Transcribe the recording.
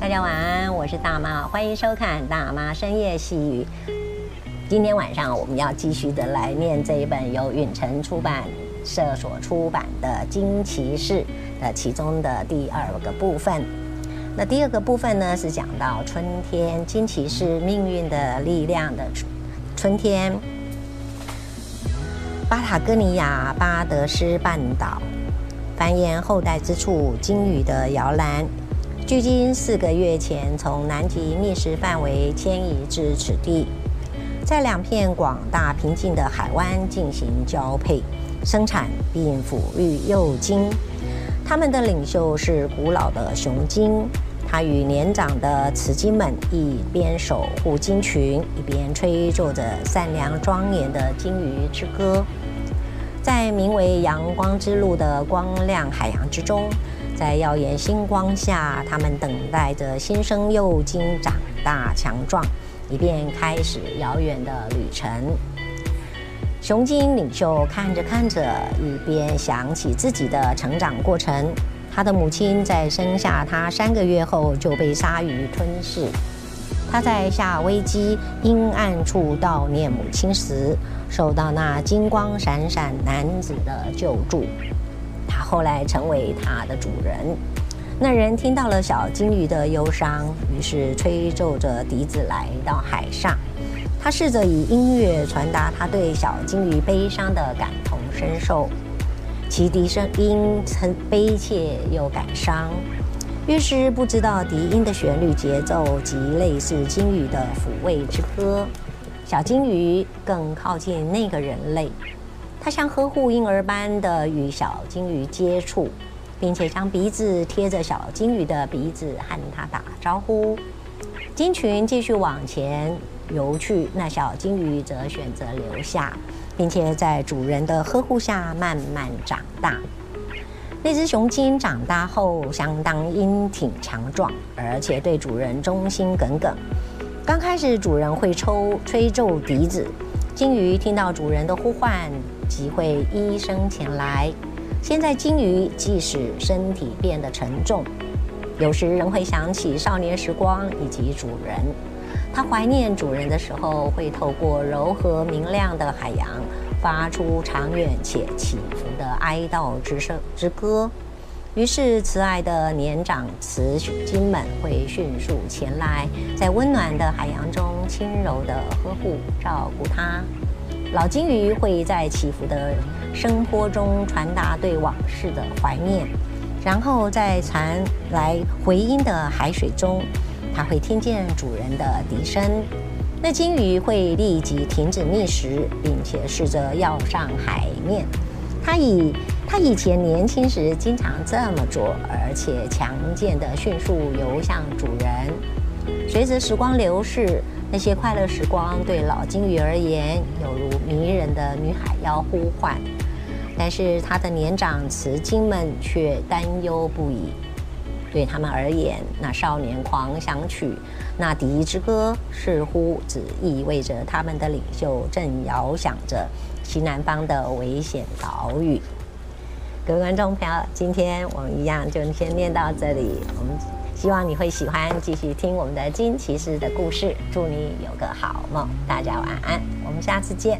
大家晚安，我是大妈，欢迎收看《大妈深夜细语》。今天晚上我们要继续的来念这一本由允晨出版社所出版的《金骑士》的其中的第二个部分。那第二个部分呢，是讲到春天，金骑士命运的力量的春天。巴塔哥尼亚巴德斯半岛繁衍后代之处，鲸鱼的摇篮。距今四个月前，从南极觅食范围迁移至此地，在两片广大平静的海湾进行交配、生产并抚育幼鲸。他们的领袖是古老的雄鲸，它与年长的雌鲸们一边守护鲸群，一边吹奏着善良庄严的鲸鱼之歌。在名为“阳光之路”的光亮海洋之中。在耀眼星光下，他们等待着新生幼鲸长大强壮，以便开始遥远的旅程。雄鲸领袖看着看着，一边想起自己的成长过程。他的母亲在生下他三个月后就被鲨鱼吞噬。他在夏威基阴暗处悼念母亲时，受到那金光闪闪男子的救助。后来成为它的主人。那人听到了小金鱼的忧伤，于是吹奏着笛子来到海上。他试着以音乐传达他对小金鱼悲伤的感同身受，其笛声音曾悲切又感伤。于是不知道笛音的旋律节奏及类似金鱼的抚慰之歌。小金鱼更靠近那个人类。他像呵护婴儿般的与小金鱼接触，并且将鼻子贴着小金鱼的鼻子和它打招呼。金群继续往前游去，那小金鱼则选择留下，并且在主人的呵护下慢慢长大。那只雄鲸长大后相当英挺强壮，而且对主人忠心耿耿。刚开始，主人会抽吹奏笛子，鲸鱼听到主人的呼唤，即会依声前来。现在鲸鱼即使身体变得沉重，有时仍会想起少年时光以及主人。它怀念主人的时候，会透过柔和明亮的海洋，发出长远且起伏的哀悼之声之歌。于是，慈爱的年长雌鲸们会迅速前来，在温暖的海洋中轻柔地呵护照顾它。老鲸鱼会在起伏的声波中传达对往事的怀念，然后在传来回音的海水中，它会听见主人的笛声。那鲸鱼会立即停止觅食，并且试着要上海面。它以他以前年轻时经常这么做，而且强健地迅速游向主人。随着时光流逝。那些快乐时光对老鲸鱼而言，犹如迷人的女海妖呼唤；但是它的年长雌鲸们却担忧不已。对他们而言，那少年狂想曲，那笛之歌，似乎只意味着他们的领袖正遥想着西南方的危险岛屿。各位观众朋友，今天我们一样就先念到这里。我们。希望你会喜欢，继续听我们的金骑士的故事。祝你有个好梦，大家晚安，我们下次见。